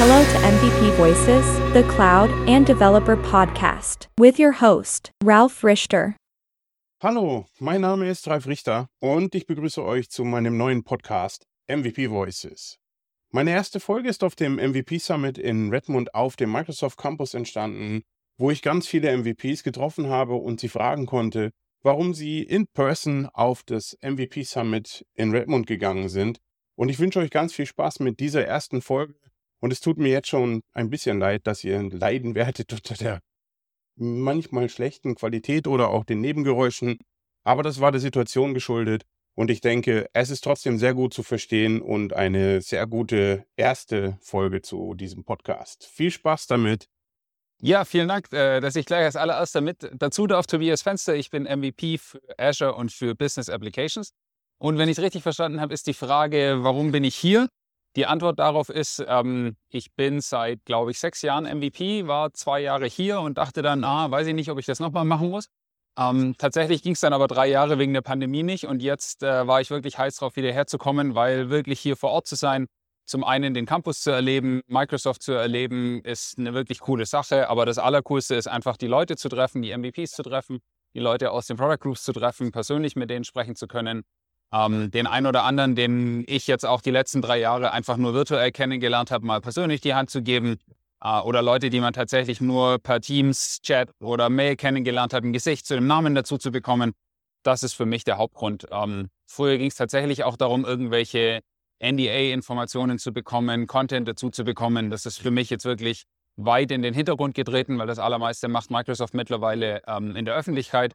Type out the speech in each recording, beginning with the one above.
Hello to MVP Voices, the Cloud and Developer Podcast, with your host, Ralph Richter. Hallo, mein Name ist Ralf Richter und ich begrüße euch zu meinem neuen Podcast MVP Voices. Meine erste Folge ist auf dem MVP Summit in Redmond auf dem Microsoft Campus entstanden, wo ich ganz viele MVPs getroffen habe und sie fragen konnte, warum sie in person auf das MVP Summit in Redmond gegangen sind. Und ich wünsche euch ganz viel Spaß mit dieser ersten Folge und es tut mir jetzt schon ein bisschen leid, dass ihr leiden werdet unter der manchmal schlechten Qualität oder auch den Nebengeräuschen. Aber das war der Situation geschuldet. Und ich denke, es ist trotzdem sehr gut zu verstehen und eine sehr gute erste Folge zu diesem Podcast. Viel Spaß damit. Ja, vielen Dank, äh, dass ich gleich als allererster mit dazu darf. Tobias Fenster, ich bin MVP für Azure und für Business Applications. Und wenn ich es richtig verstanden habe, ist die Frage, warum bin ich hier? Die Antwort darauf ist, ähm, ich bin seit, glaube ich, sechs Jahren MVP, war zwei Jahre hier und dachte dann, ah, weiß ich nicht, ob ich das nochmal machen muss. Ähm, tatsächlich ging es dann aber drei Jahre wegen der Pandemie nicht und jetzt äh, war ich wirklich heiß drauf, wieder herzukommen, weil wirklich hier vor Ort zu sein, zum einen den Campus zu erleben, Microsoft zu erleben, ist eine wirklich coole Sache. Aber das Allercoolste ist einfach, die Leute zu treffen, die MVPs zu treffen, die Leute aus den Product Groups zu treffen, persönlich mit denen sprechen zu können ähm, den einen oder anderen, den ich jetzt auch die letzten drei Jahre einfach nur virtuell kennengelernt habe, mal persönlich die Hand zu geben. Äh, oder Leute, die man tatsächlich nur per Teams, Chat oder Mail kennengelernt hat, ein Gesicht zu dem Namen dazu zu bekommen. Das ist für mich der Hauptgrund. Ähm, früher ging es tatsächlich auch darum, irgendwelche NDA-Informationen zu bekommen, Content dazu zu bekommen. Das ist für mich jetzt wirklich weit in den Hintergrund getreten, weil das allermeiste macht Microsoft mittlerweile ähm, in der Öffentlichkeit.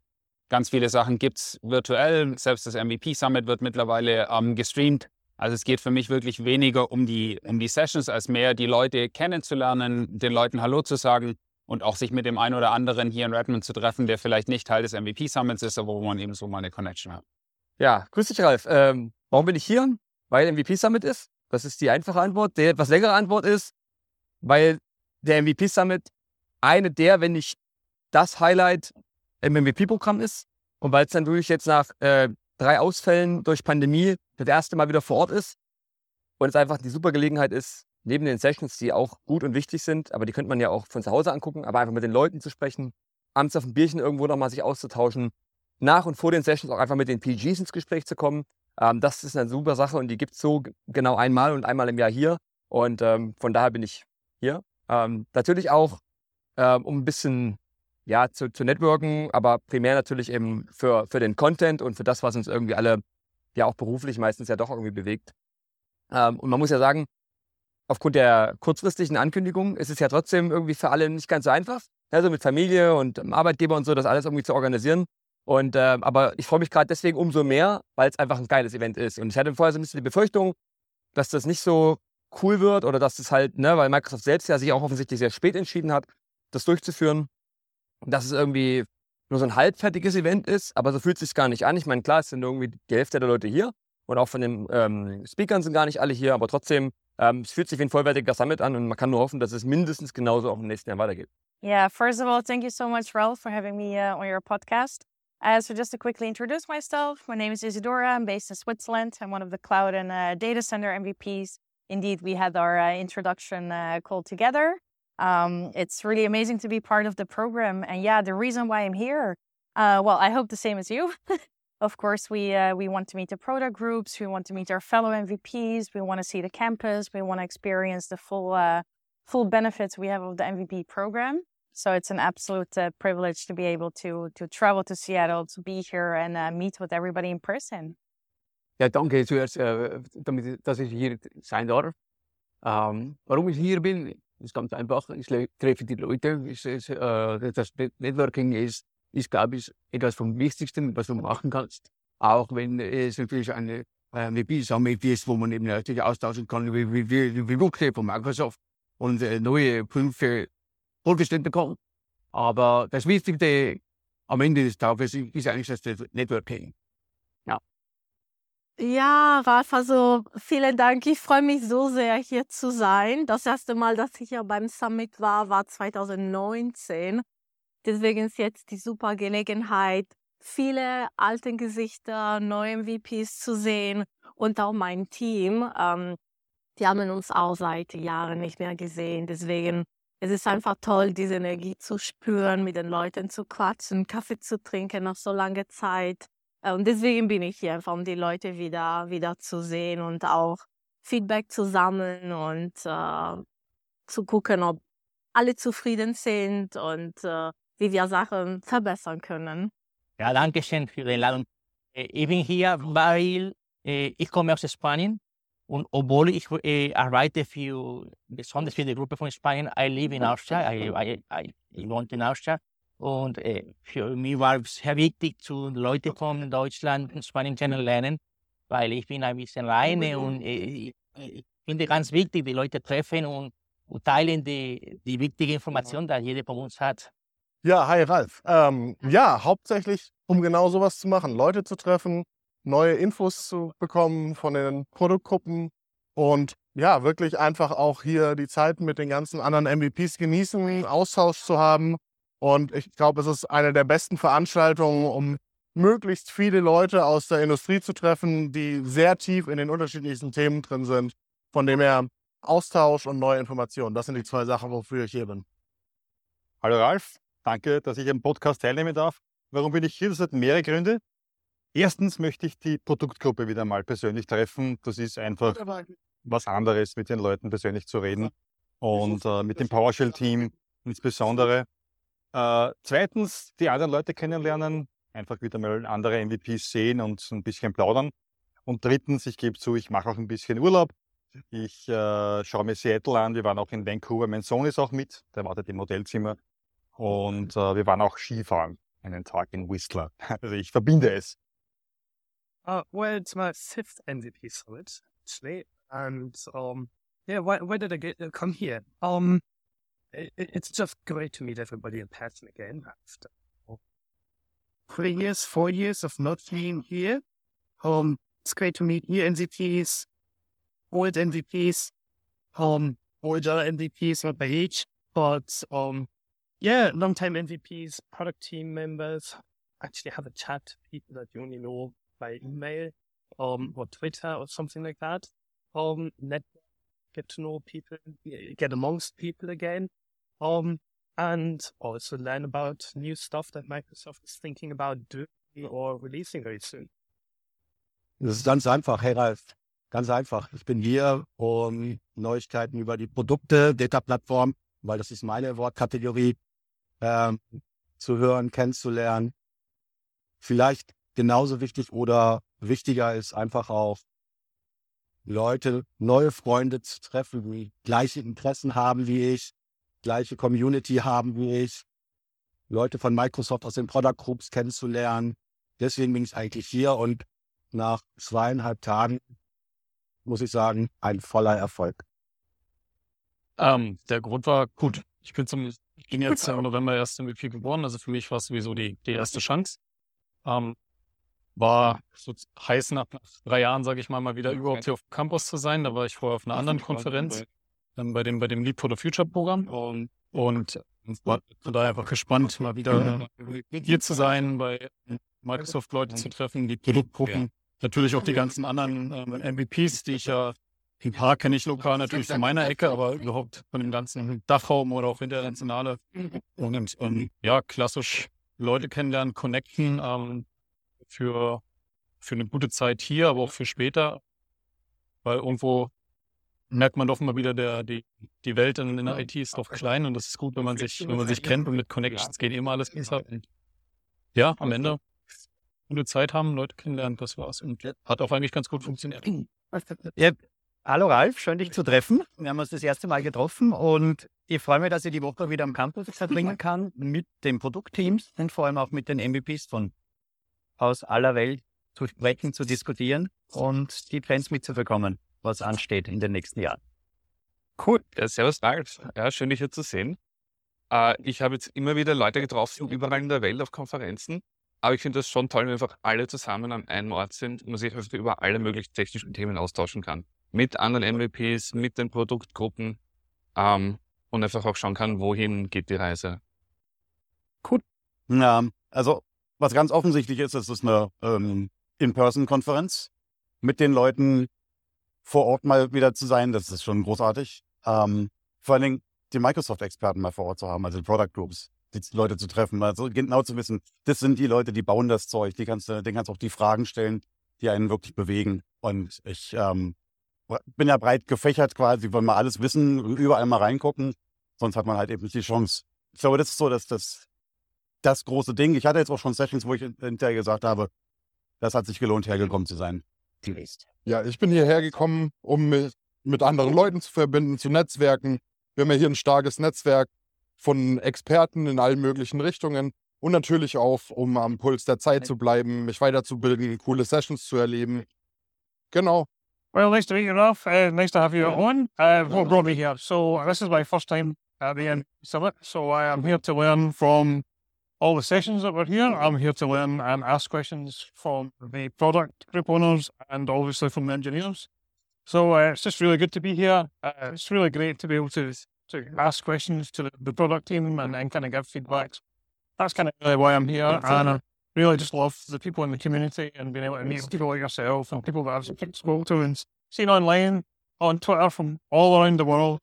Ganz viele Sachen gibt es virtuell. Selbst das MVP Summit wird mittlerweile ähm, gestreamt. Also es geht für mich wirklich weniger um die, um die Sessions, als mehr die Leute kennenzulernen, den Leuten Hallo zu sagen und auch sich mit dem einen oder anderen hier in Redmond zu treffen, der vielleicht nicht Teil des MVP Summits ist, aber wo man eben so mal eine Connection hat. Ja, grüß dich, Ralf. Ähm, warum bin ich hier? Weil MVP Summit ist. Das ist die einfache Antwort. Die etwas längere Antwort ist, weil der MVP Summit eine der, wenn nicht das Highlight im MVP-Programm ist. Und weil es dann wirklich jetzt nach äh, drei Ausfällen durch Pandemie das erste Mal wieder vor Ort ist und es einfach die super Gelegenheit ist, neben den Sessions, die auch gut und wichtig sind, aber die könnte man ja auch von zu Hause angucken, aber einfach mit den Leuten zu sprechen, abends auf ein Bierchen irgendwo nochmal sich auszutauschen, nach und vor den Sessions auch einfach mit den PGs ins Gespräch zu kommen. Ähm, das ist eine super Sache und die gibt es so genau einmal und einmal im Jahr hier. Und ähm, von daher bin ich hier. Ähm, natürlich auch, ähm, um ein bisschen ja, zu, zu networken, aber primär natürlich eben für, für den Content und für das, was uns irgendwie alle ja auch beruflich meistens ja doch irgendwie bewegt. Ähm, und man muss ja sagen, aufgrund der kurzfristigen Ankündigung ist es ja trotzdem irgendwie für alle nicht ganz so einfach. Also mit Familie und Arbeitgeber und so, das alles irgendwie zu organisieren. Und äh, aber ich freue mich gerade deswegen umso mehr, weil es einfach ein geiles Event ist. Und ich hatte vorher so ein bisschen die Befürchtung, dass das nicht so cool wird oder dass es halt, ne, weil Microsoft selbst ja sich auch offensichtlich sehr spät entschieden hat, das durchzuführen dass es irgendwie nur so ein halbfertiges Event ist, aber so fühlt es sich gar nicht an. Ich meine, klar, es sind irgendwie die Hälfte der Leute hier und auch von den ähm, Speakern sind gar nicht alle hier, aber trotzdem, ähm, es fühlt sich wie ein vollwertiger Summit an und man kann nur hoffen, dass es mindestens genauso auch im nächsten Jahr weitergeht. Yeah, first of all, thank you so much, Ralph, for having me uh, on your podcast. Uh, so, just to quickly introduce myself, my name is Isidora. I'm based in Switzerland. I'm one of the cloud and uh, data center MVPs. Indeed, we had our uh, introduction uh, call together. Um, it's really amazing to be part of the program. And yeah, the reason why I'm here, uh, well, I hope the same as you. of course, we uh, we want to meet the product groups, we want to meet our fellow MVPs, we want to see the campus, we want to experience the full uh, full benefits we have of the MVP program. So it's an absolute uh, privilege to be able to to travel to Seattle, to be here and uh, meet with everybody in person. Ja, danke zuerst, damit, dass hier sein darf. Ähm, warum ich hier bin, ist ganz einfach. Ich treffe die Leute. Ich, ich, äh, das Networking ist, ist, glaube ich, etwas vom Wichtigsten, was du machen kannst. Auch wenn es natürlich eine eine WP-Summit ist, wo man eben natürlich austauschen kann, wie, wie, wie, wie Produkte von Microsoft und äh, neue Punkte vorgestellt bekommen. Aber das Wichtigste am Ende des Tages ist eigentlich das Networking. Ja, Ralf, also vielen Dank. Ich freue mich so sehr, hier zu sein. Das erste Mal, dass ich hier beim Summit war, war 2019. Deswegen ist jetzt die super Gelegenheit, viele alte Gesichter, neue MVPs zu sehen und auch mein Team. Ähm, die haben uns auch seit Jahren nicht mehr gesehen. Deswegen es ist einfach toll, diese Energie zu spüren, mit den Leuten zu quatschen, Kaffee zu trinken nach so langer Zeit. Äh, und deswegen bin ich hier, um die Leute wieder, wieder zu sehen und auch Feedback zu sammeln und äh, zu gucken, ob alle zufrieden sind und äh, wie wir Sachen verbessern können. Ja, danke schön für die Einladung. Äh, ich bin hier, weil äh, ich komme aus Spanien und obwohl ich äh, arbeite für, besonders für die Gruppe von Spanien, I live in Austria, I, I, I, ich wohne in Austria und äh, für mich war es sehr wichtig, zu Leuten von Deutschland und Spanien kennenlernen, weil ich bin ein bisschen alleine und äh, ich finde ganz wichtig, die Leute treffen und, und teilen die, die wichtige Information, die jeder von uns hat. Ja, hi Ralf. Ähm, ja, hauptsächlich, um genau sowas zu machen, Leute zu treffen, neue Infos zu bekommen von den Produktgruppen und ja, wirklich einfach auch hier die Zeit mit den ganzen anderen MVPs genießen, Austausch zu haben. Und ich glaube, es ist eine der besten Veranstaltungen, um möglichst viele Leute aus der Industrie zu treffen, die sehr tief in den unterschiedlichsten Themen drin sind. Von dem her Austausch und neue Informationen. Das sind die zwei Sachen, wofür ich hier bin. Hallo Ralf, Danke, dass ich am Podcast teilnehmen darf. Warum bin ich hier? Das hat mehrere Gründe. Erstens möchte ich die Produktgruppe wieder mal persönlich treffen. Das ist einfach was anderes, mit den Leuten persönlich zu reden und äh, mit dem PowerShell-Team insbesondere. Äh, zweitens, die anderen Leute kennenlernen, einfach wieder mal andere MVPs sehen und ein bisschen plaudern. Und drittens, ich gebe zu, ich mache auch ein bisschen Urlaub. Ich äh, schaue mir Seattle an. Wir waren auch in Vancouver. Mein Sohn ist auch mit. Der wartet im Hotelzimmer. Und äh, wir waren auch Skifahren einen Tag in Whistler. Also ich verbinde es. Uh, well, it's my fifth MVP summit actually, and um, yeah, why, why did I get uh, come here? Um, it, it's just great to meet everybody in person again after three years, four years of not being here. Um, it's great to meet new MVPs, old MVPs, um, older MVPs not by age, but um, yeah, long-time MVPs, product team members, actually have a chat, people that you only know by email um, or Twitter or something like that. Um, get to know people, get amongst people again, um, and also learn about new stuff that Microsoft is thinking about doing or releasing very soon. Das ist ganz einfach, hey Ralf. Ganz einfach. Ich bin hier, um Neuigkeiten über die Produkte, Data-Plattform, weil das ist meine Wortkategorie, ähm, zu hören, kennenzulernen. Vielleicht genauso wichtig oder wichtiger ist einfach auch Leute, neue Freunde zu treffen, die gleiche Interessen haben wie ich, gleiche Community haben wie ich, Leute von Microsoft aus den Product Groups kennenzulernen. Deswegen bin ich eigentlich hier und nach zweieinhalb Tagen muss ich sagen, ein voller Erfolg. Ähm, der Grund war gut. Ich bin zum ich bin jetzt im November erst MVP geworden, also für mich war es sowieso die, die erste Chance. Ähm, war so heiß nach, nach drei Jahren, sage ich mal, mal wieder überhaupt hier auf dem Campus zu sein. Da war ich vorher auf einer anderen Konferenz, dann bei dem, bei dem Lead for the Future Programm und, und war von daher einfach gespannt, mal wieder hier zu sein, bei Microsoft Leute zu treffen, die Produktgruppen, natürlich auch die ganzen anderen ähm, MVPs, die ich ja ein paar kenne ich lokal natürlich von meiner Ecke, aber überhaupt von dem ganzen Dachraum oder auch internationale. Und ähm, ja, klassisch Leute kennenlernen, connecten ähm, für, für eine gute Zeit hier, aber auch für später. Weil irgendwo merkt man doch immer wieder, der, die, die Welt in, in der IT ist doch klein und das ist gut, wenn man sich, wenn man sich kennt und mit Connections geht immer alles besser. Und ja, am Ende gute Zeit haben, Leute kennenlernen, das war's. Und hat auch eigentlich ganz gut funktioniert. Ja, Hallo Ralf, schön dich zu treffen. Wir haben uns das erste Mal getroffen und ich freue mich, dass ich die Woche wieder am Campus verbringen kann mit den Produktteams und vor allem auch mit den MVPs von aus aller Welt zu sprechen, zu diskutieren und die Trends mitzubekommen, was ansteht in den nächsten Jahren. Cool. Ja, servus Ralf. Ja, schön dich hier zu sehen. Äh, ich habe jetzt immer wieder Leute getroffen, überall in der Welt auf Konferenzen. Aber ich finde das schon toll, wenn einfach alle zusammen an einem Ort sind und man sich einfach über alle möglichen technischen Themen austauschen kann mit anderen MVPs, mit den Produktgruppen ähm, und einfach auch schauen kann, wohin geht die Reise. Gut. Ja, also was ganz offensichtlich ist, es ist eine ähm, In-Person-Konferenz mit den Leuten, vor Ort mal wieder zu sein, das ist schon großartig. Ähm, vor allen Dingen die Microsoft-Experten mal vor Ort zu haben, also die Product Groups, die Leute zu treffen, also genau zu wissen, das sind die Leute, die bauen das Zeug, die kannst denen kannst du auch die Fragen stellen, die einen wirklich bewegen. Und ich ähm, bin ja breit gefächert quasi, wollen mal alles wissen, überall mal reingucken, sonst hat man halt eben nicht die Chance. Ich glaube, das ist so, dass das das große Ding. Ich hatte jetzt auch schon Sessions, wo ich hinterher gesagt habe, das hat sich gelohnt, hergekommen zu sein. Ja, ich bin hierher gekommen, um mich mit anderen Leuten zu verbinden, zu Netzwerken. Wir haben ja hier ein starkes Netzwerk von Experten in allen möglichen Richtungen und natürlich auch, um am Puls der Zeit zu bleiben, mich weiterzubilden, coole Sessions zu erleben. Genau. Well, nice to meet you, Ralph. Uh, nice to have you on. Uh, what brought me here? So this is my first time at the end summit. So I am here to learn from all the sessions that were here. I'm here to learn and ask questions from the product group owners and obviously from the engineers. So uh, it's just really good to be here. Uh, it's really great to be able to to ask questions to the, the product team and, and kind of give feedback. That's kind of really why I'm here, and I really just love the people in the community and being able to meet people like yourself and people that I've spoken to and seen online on Twitter from all around the world.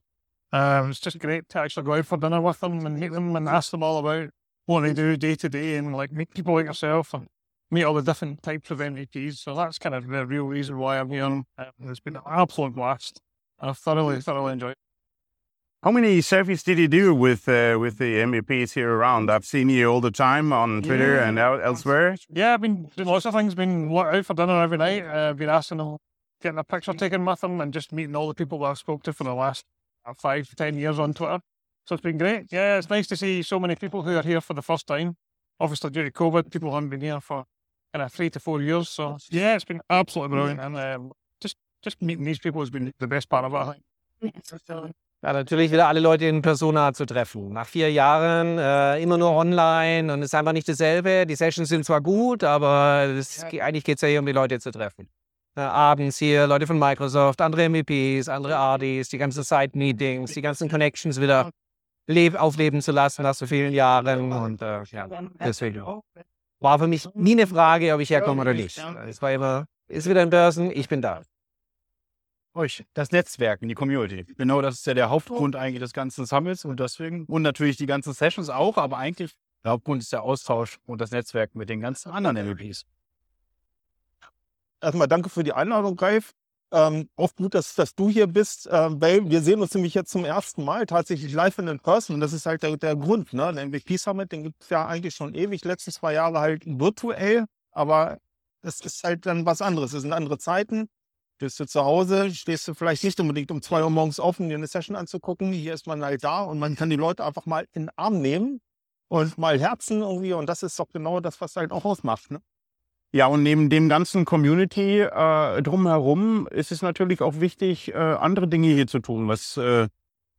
Uh, it's just great to actually go out for dinner with them and meet them and ask them all about what they do day to day and like meet people like yourself and meet all the different types of MEPs. So that's kind of the real reason why I'm here. Um, it's been an absolute blast. I've thoroughly, thoroughly enjoyed it. How many selfies did you do with uh, with the MEPs here around? I've seen you all the time on Twitter Yeah. and el- elsewhere. Yeah, I've been doing lots of things. Been out for dinner every night. Uh, been asking them, getting a picture taken with them, and just meeting all the people that I've spoke to for the last uh, five, ten years on Twitter. So it's been great. Yeah, it's nice to see so many people who are here for the first time. Obviously, due to COVID, people haven't been here for kind of three to four years. So yeah, it's been absolutely brilliant, and um, just just meeting these people has been the best part of it. I think. Ja, natürlich wieder alle Leute in Persona zu treffen. Nach vier Jahren äh, immer nur online und es ist einfach nicht dasselbe. Die Sessions sind zwar gut, aber das, eigentlich geht es ja hier um die Leute zu treffen. Äh, abends hier Leute von Microsoft, andere MVPs, andere RDs, die ganzen Side-Meetings, die ganzen Connections wieder aufleben zu lassen nach so vielen Jahren. Und äh, ja, deswegen war für mich nie eine Frage, ob ich herkomme oder nicht. Es war immer, ist wieder in Börsen, ich bin da. euch das Netzwerken, die Community. Genau das ist ja der Hauptgrund eigentlich des ganzen Summits und deswegen und natürlich die ganzen Sessions auch, aber eigentlich der Hauptgrund ist der Austausch und das Netzwerken mit den ganzen anderen MVPs. Erstmal danke für die Einladung, Ralf. Ähm, auch gut, dass, dass du hier bist, ähm, weil wir sehen uns nämlich jetzt zum ersten Mal tatsächlich live in in person. Und das ist halt der, der Grund. Ne? Der MVP Summit, den gibt es ja eigentlich schon ewig, letzten zwei Jahre halt virtuell, aber es ist halt dann was anderes. Es sind andere Zeiten. Bist du zu Hause, stehst du vielleicht nicht unbedingt um zwei Uhr morgens auf, um dir eine Session anzugucken. Hier ist man halt da und man kann die Leute einfach mal in den Arm nehmen und mal herzen irgendwie. Und das ist doch genau das, was halt auch ausmacht. Ne? Ja, und neben dem ganzen Community äh, drumherum ist es natürlich auch wichtig, äh, andere Dinge hier zu tun. Was, äh,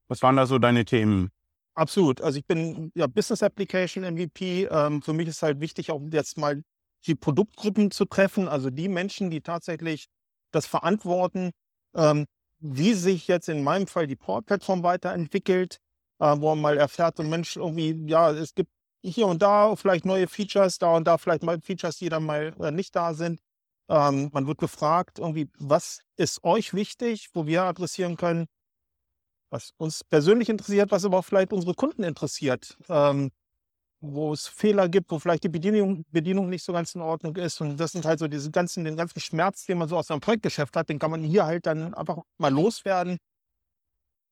was waren da so deine Themen? Absolut. Also ich bin ja Business Application MVP. Ähm, für mich ist halt wichtig, auch jetzt mal die Produktgruppen zu treffen, also die Menschen, die tatsächlich das verantworten, ähm, wie sich jetzt in meinem Fall die Power-Plattform weiterentwickelt, äh, wo man mal erfährt, so Mensch, irgendwie, ja, es gibt hier und da vielleicht neue Features, da und da vielleicht mal Features, die dann mal äh, nicht da sind. Ähm, man wird gefragt, irgendwie, was ist euch wichtig, wo wir adressieren können, was uns persönlich interessiert, was aber auch vielleicht unsere Kunden interessiert, ähm, wo es Fehler gibt, wo vielleicht die Bedienung, Bedienung nicht so ganz in Ordnung ist. Und das sind halt so diese ganzen, den ganzen Schmerz, den man so aus seinem Projektgeschäft hat, den kann man hier halt dann einfach mal loswerden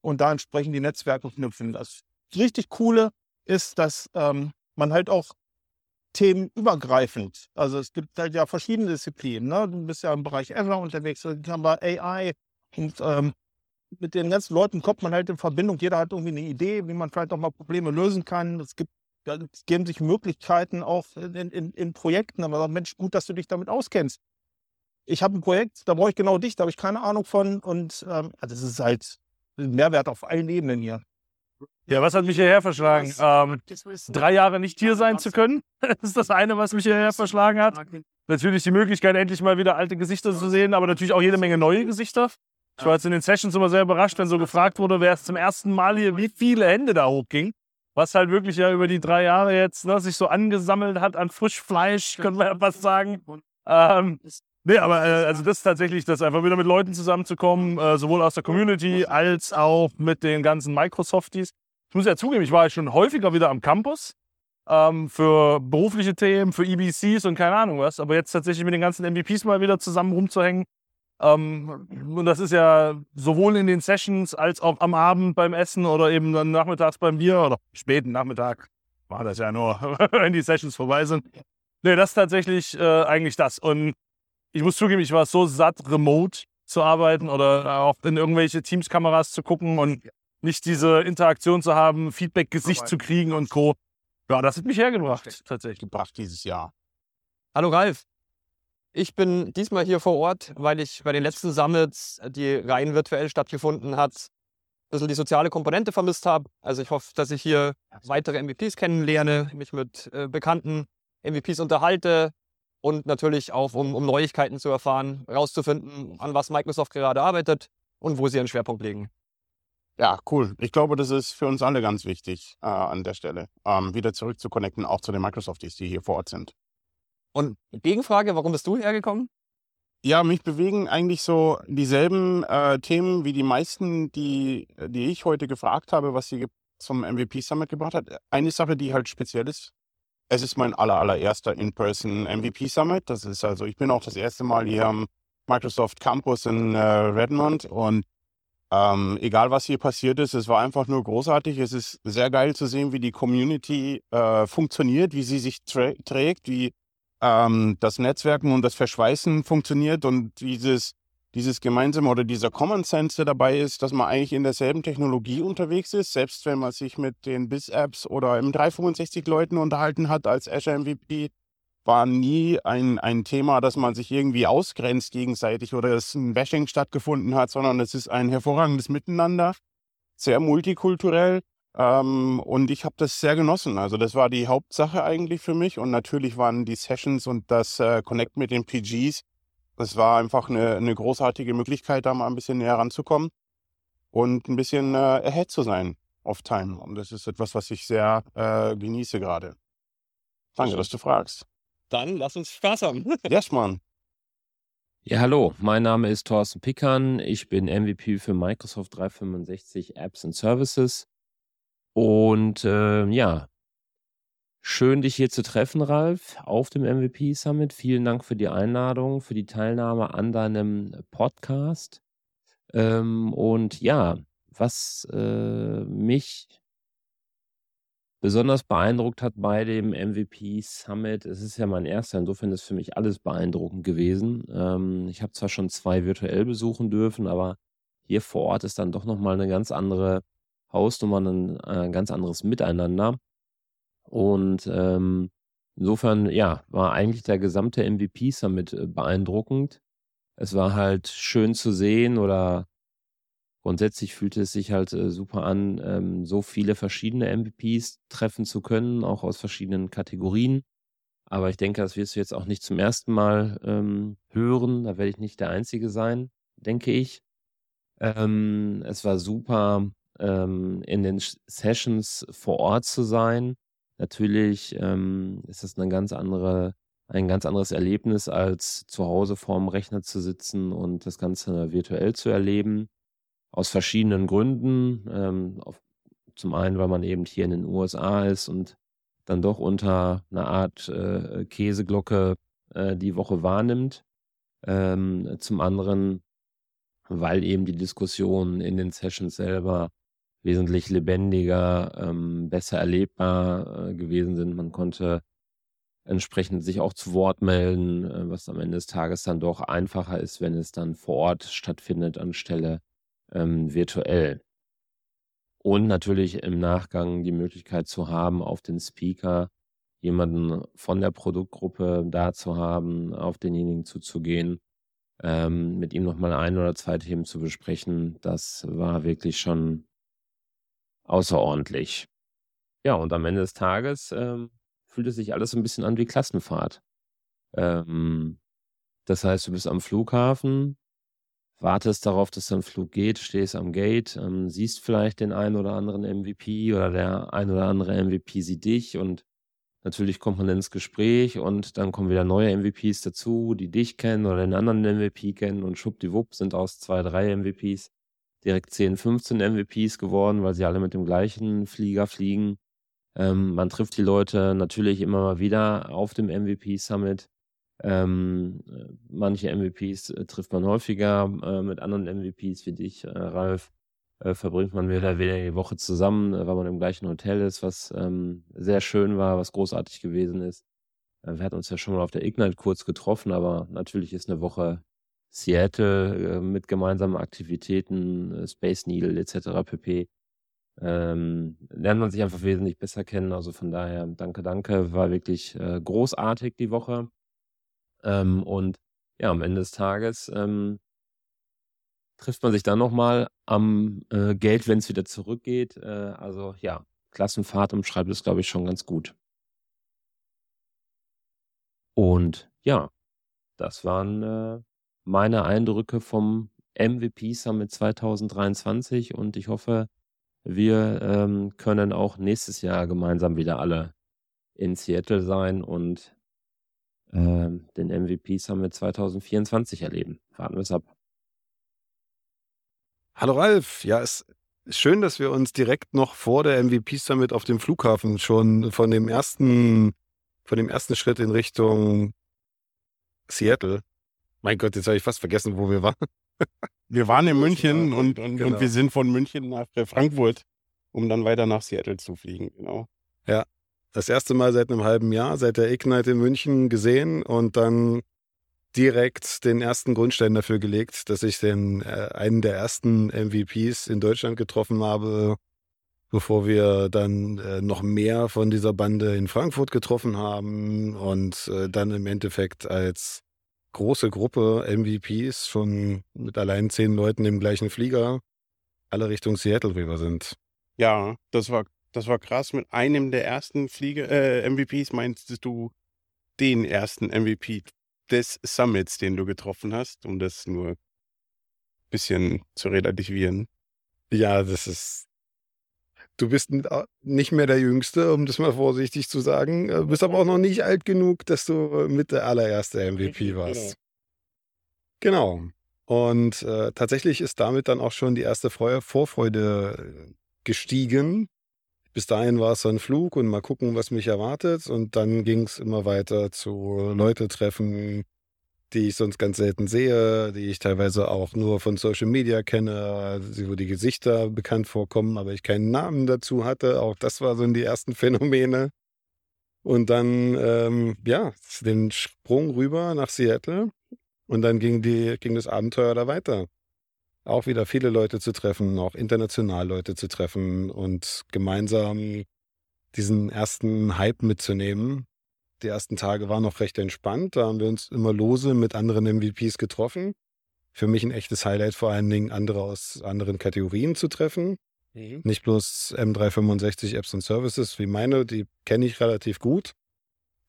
und da entsprechend die Netzwerke knüpfen. Das richtig Coole ist, dass ähm, man halt auch themenübergreifend, also es gibt halt ja verschiedene Disziplinen. Ne? Du bist ja im Bereich Azure unterwegs, dann haben wir AI und ähm, mit den ganzen Leuten kommt man halt in Verbindung. Jeder hat irgendwie eine Idee, wie man vielleicht auch mal Probleme lösen kann. Es gibt es geben sich Möglichkeiten auch in, in, in Projekten. Aber Mensch, gut, dass du dich damit auskennst. Ich habe ein Projekt, da brauche ich genau dich, da habe ich keine Ahnung von. Und ähm, also das ist halt ein Mehrwert auf allen Ebenen hier. Ja, was hat mich hierher verschlagen? Ähm, drei Jahre nicht hier sein zu können. Das ist das eine, was mich hierher verschlagen hat. Natürlich die Möglichkeit, endlich mal wieder alte Gesichter zu sehen, aber natürlich auch jede Menge neue Gesichter. Ich war jetzt in den Sessions immer sehr überrascht, wenn so gefragt wurde, wer es zum ersten Mal hier, wie viele Hände da hochging. Was halt wirklich ja über die drei Jahre jetzt ne, sich so angesammelt hat an Frischfleisch, können wir ja fast sagen. Ähm, Nee, aber äh, also das ist tatsächlich, das einfach wieder mit Leuten zusammenzukommen, äh, sowohl aus der Community als auch mit den ganzen Microsofties. Ich muss ja zugeben, ich war jetzt schon häufiger wieder am Campus ähm, für berufliche Themen, für EBCs und keine Ahnung was. Aber jetzt tatsächlich mit den ganzen MVPs mal wieder zusammen rumzuhängen. Ähm, und das ist ja sowohl in den Sessions als auch am Abend beim Essen oder eben dann nachmittags beim Bier oder späten Nachmittag. War das ja nur, wenn die Sessions vorbei sind. Nee, das ist tatsächlich äh, eigentlich das. Und ich muss zugeben, ich war so satt, remote zu arbeiten oder auch in irgendwelche Teams-Kameras zu gucken und nicht diese Interaktion zu haben, Feedback-Gesicht zu kriegen und Co. Ja, das hat mich hergebracht, tatsächlich. Gebracht dieses Jahr. Hallo Ralf. Ich bin diesmal hier vor Ort, weil ich bei den letzten Summits, die rein virtuell stattgefunden hat, ein bisschen die soziale Komponente vermisst habe. Also ich hoffe, dass ich hier weitere MVPs kennenlerne, mich mit äh, bekannten MVPs unterhalte und natürlich auch, um, um Neuigkeiten zu erfahren, herauszufinden, an was Microsoft gerade arbeitet und wo sie ihren Schwerpunkt legen. Ja, cool. Ich glaube, das ist für uns alle ganz wichtig äh, an der Stelle, ähm, wieder zurück zu connecten, auch zu den Microsofties, die hier vor Ort sind. Und Gegenfrage, warum bist du hergekommen? Ja, mich bewegen eigentlich so dieselben äh, Themen wie die meisten, die, die ich heute gefragt habe, was sie zum MVP Summit gebracht hat. Eine Sache, die halt speziell ist, es ist mein aller, allererster In-Person MVP Summit. Das ist also, ich bin auch das erste Mal hier am Microsoft Campus in äh, Redmond und ähm, egal was hier passiert ist, es war einfach nur großartig. Es ist sehr geil zu sehen, wie die Community äh, funktioniert, wie sie sich trägt, wie ähm, das Netzwerken und das Verschweißen funktioniert und dieses, dieses gemeinsame oder dieser Common Sense, der dabei ist, dass man eigentlich in derselben Technologie unterwegs ist, selbst wenn man sich mit den BIS-Apps oder im 365 Leuten unterhalten hat als Azure MVP, war nie ein, ein Thema, dass man sich irgendwie ausgrenzt gegenseitig oder es ein Bashing stattgefunden hat, sondern es ist ein hervorragendes Miteinander, sehr multikulturell. Ähm, und ich habe das sehr genossen. Also das war die Hauptsache eigentlich für mich. Und natürlich waren die Sessions und das äh, Connect mit den PGs, das war einfach eine, eine großartige Möglichkeit, da mal ein bisschen näher ranzukommen und ein bisschen äh, ahead zu sein of time. Und das ist etwas, was ich sehr äh, genieße gerade. Danke, dass du fragst. Dann lass uns Spaß haben. yes, Mann. Ja, hallo, mein Name ist Thorsten Pickern. Ich bin MVP für Microsoft 365 Apps and Services. Und äh, ja, schön, dich hier zu treffen, Ralf, auf dem MVP Summit. Vielen Dank für die Einladung, für die Teilnahme an deinem Podcast. Ähm, und ja, was äh, mich besonders beeindruckt hat bei dem MVP Summit, es ist ja mein erster, insofern ist für mich alles beeindruckend gewesen. Ähm, ich habe zwar schon zwei virtuell besuchen dürfen, aber hier vor Ort ist dann doch nochmal eine ganz andere Hausnummer, ein, ein äh, ganz anderes Miteinander. Und ähm, insofern, ja, war eigentlich der gesamte MVP Summit äh, beeindruckend. Es war halt schön zu sehen oder grundsätzlich fühlte es sich halt äh, super an, ähm, so viele verschiedene MVPs treffen zu können, auch aus verschiedenen Kategorien. Aber ich denke, das wirst du jetzt auch nicht zum ersten Mal ähm, hören. Da werde ich nicht der Einzige sein, denke ich. Ähm, es war super, ähm, in den Sessions vor Ort zu sein. Natürlich ähm, ist das eine ganz andere, ein ganz anderes Erlebnis, als zu Hause vorm Rechner zu sitzen und das Ganze virtuell zu erleben aus verschiedenen Gründen. Ähm, auf, zum einen, weil man eben hier in den USA ist und dann doch unter einer Art äh, Käseglocke äh, die Woche wahrnimmt. Ähm, zum anderen, weil eben die Diskussionen in den Sessions selber wesentlich lebendiger, ähm, besser erlebbar äh, gewesen sind. Man konnte entsprechend sich auch zu Wort melden, äh, was am Ende des Tages dann doch einfacher ist, wenn es dann vor Ort stattfindet, anstelle ähm, virtuell. Und natürlich im Nachgang die Möglichkeit zu haben, auf den Speaker jemanden von der Produktgruppe da zu haben, auf denjenigen zuzugehen, ähm, mit ihm nochmal ein oder zwei Themen zu besprechen. Das war wirklich schon außerordentlich. Ja, und am Ende des Tages ähm, fühlt es sich alles ein bisschen an wie Klassenfahrt. Ähm, das heißt, du bist am Flughafen, wartest darauf, dass dein Flug geht, stehst am Gate, ähm, siehst vielleicht den einen oder anderen MVP oder der ein oder andere MVP sieht dich und Natürlich kommt man ins Gespräch und dann kommen wieder neue MVPs dazu, die dich kennen oder den anderen MVP kennen und schwuppdiwupp sind aus zwei, drei MVPs direkt 10, 15 MVPs geworden, weil sie alle mit dem gleichen Flieger fliegen. Ähm, man trifft die Leute natürlich immer mal wieder auf dem MVP Summit. Ähm, manche MVPs äh, trifft man häufiger äh, mit anderen MVPs wie dich, äh, Ralf. Äh, verbringt man wieder wieder die Woche zusammen, äh, weil man im gleichen Hotel ist, was ähm, sehr schön war, was großartig gewesen ist. Äh, wir hatten uns ja schon mal auf der Ignite kurz getroffen, aber natürlich ist eine Woche Seattle mit gemeinsamen Aktivitäten, Space Needle etc. pp. Ähm, lernt man sich einfach wesentlich besser kennen. Also von daher, danke, danke. War wirklich großartig die Woche. Ähm, und ja, am Ende des Tages ähm, trifft man sich dann nochmal am äh, Geld, wenn es wieder zurückgeht. Äh, also ja, Klassenfahrt umschreibt es, glaube ich, schon ganz gut. Und ja, das waren äh, meine Eindrücke vom MVP Summit 2023 und ich hoffe, wir ähm, können auch nächstes Jahr gemeinsam wieder alle in Seattle sein und ähm, den MVP Summit 2024 erleben. Warten wir es ab. Hallo Ralf, ja, es ist schön, dass wir uns direkt noch vor der MVP Summit auf dem Flughafen schon von dem ersten, von dem ersten Schritt in Richtung Seattle. Mein Gott, jetzt habe ich fast vergessen, wo wir waren. Wir waren in München und, und, Genau. und wir sind von München nach äh, Frankfurt, um dann weiter nach Seattle zu fliegen. Genau. Ja, das erste Mal seit einem halben Jahr, seit der Ignite in München gesehen und dann direkt den ersten Grundstein dafür gelegt, dass ich den äh, einen der ersten MVPs in Deutschland getroffen habe, bevor wir dann äh, noch mehr von dieser Bande in Frankfurt getroffen haben und äh, dann im Endeffekt als große Gruppe MVPs schon mit allein zehn Leuten im gleichen Flieger alle Richtung Seattle rüber sind. Ja, das war, das war krass. Mit einem der ersten Fliege, äh, MVPs meinst du den ersten MVP des Summits, den du getroffen hast, um das nur ein bisschen zu relativieren. Ja, das ist. Du bist nicht mehr der Jüngste, um das mal vorsichtig zu sagen. Du bist aber auch noch nicht alt genug, dass du mit der allererste MVP warst. Genau. Und äh, tatsächlich ist damit dann auch schon die erste Freu Vorfreude äh, gestiegen. Bis dahin war es so ein Flug und mal gucken, was mich erwartet. Und dann ging es immer weiter zu Leute treffen, die ich sonst ganz selten sehe, die ich teilweise auch nur von Social Media kenne, wo die Gesichter bekannt vorkommen, aber ich keinen Namen dazu hatte. Auch das war so in die ersten Phänomene. Und dann, ähm, ja, den Sprung rüber nach Seattle. Und dann ging, die, ging das Abenteuer da weiter. Auch wieder viele Leute zu treffen, auch international Leute zu treffen und gemeinsam diesen ersten Hype mitzunehmen. Die ersten Tage waren noch recht entspannt. Da haben wir uns immer lose mit anderen MVPs getroffen. Für mich ein echtes Highlight, vor allen Dingen andere aus anderen Kategorien zu treffen. Mhm. Nicht bloß M365 Apps und Services wie meine, die kenne ich relativ gut.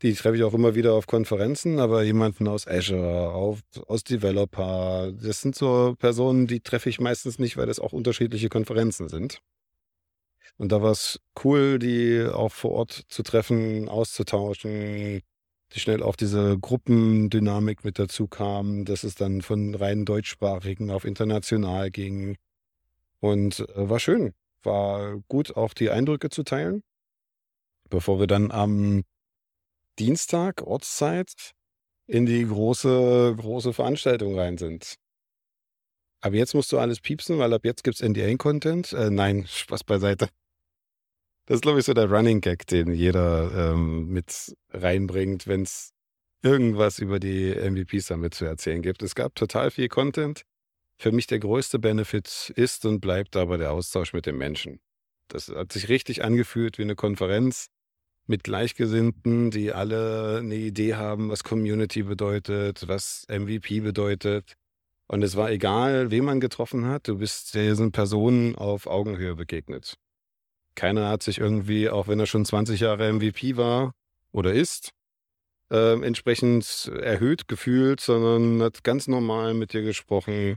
Die treffe ich auch immer wieder auf Konferenzen, aber jemanden aus Azure, auf, aus Developer, das sind so Personen, die treffe ich meistens nicht, weil das auch unterschiedliche Konferenzen sind. Und da war es cool, die auch vor Ort zu treffen, auszutauschen, die schnell auch diese Gruppendynamik mit dazu kam, dass es dann von rein deutschsprachigen auf international ging. Und äh, war schön. War gut, auch die Eindrücke zu teilen. Bevor wir dann am Dienstag, Ortszeit, in die große, große Veranstaltung rein sind. Aber jetzt musst du alles piepsen, weil ab jetzt gibt's NDA-Content. Äh, nein, Spaß beiseite. Das ist, glaube ich, so der Running Gag, den jeder ähm, mit reinbringt, wenn es irgendwas über die MVPs damit zu erzählen gibt. Es gab total viel Content. Für mich der größte Benefit ist und bleibt aber der Austausch mit den Menschen. Das hat sich richtig angefühlt wie eine Konferenz mit Gleichgesinnten, die alle eine Idee haben, was Community bedeutet, was MVP bedeutet. Und es war egal, wen man getroffen hat, du bist diesen Personen auf Augenhöhe begegnet. Keiner hat sich irgendwie, auch wenn er schon 20 Jahre MVP war oder ist, äh, entsprechend erhöht gefühlt, sondern hat ganz normal mit dir gesprochen,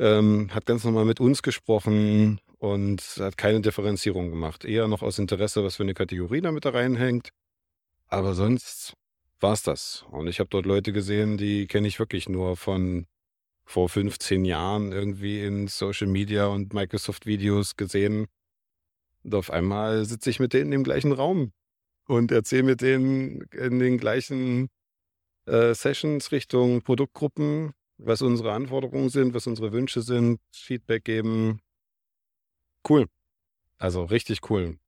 ähm, hat ganz normal mit uns gesprochen und hat keine Differenzierung gemacht. Eher noch aus Interesse, was für eine Kategorie damit da reinhängt. Aber sonst war es das. Und ich habe dort Leute gesehen, die kenne ich wirklich nur von vor 15 Jahren irgendwie in Social Media und Microsoft-Videos gesehen. Und auf einmal sitze ich mit denen im gleichen Raum und erzähle mit denen in den gleichen äh, Sessions Richtung Produktgruppen, was unsere Anforderungen sind, was unsere Wünsche sind, Feedback geben. Cool. Also richtig cool.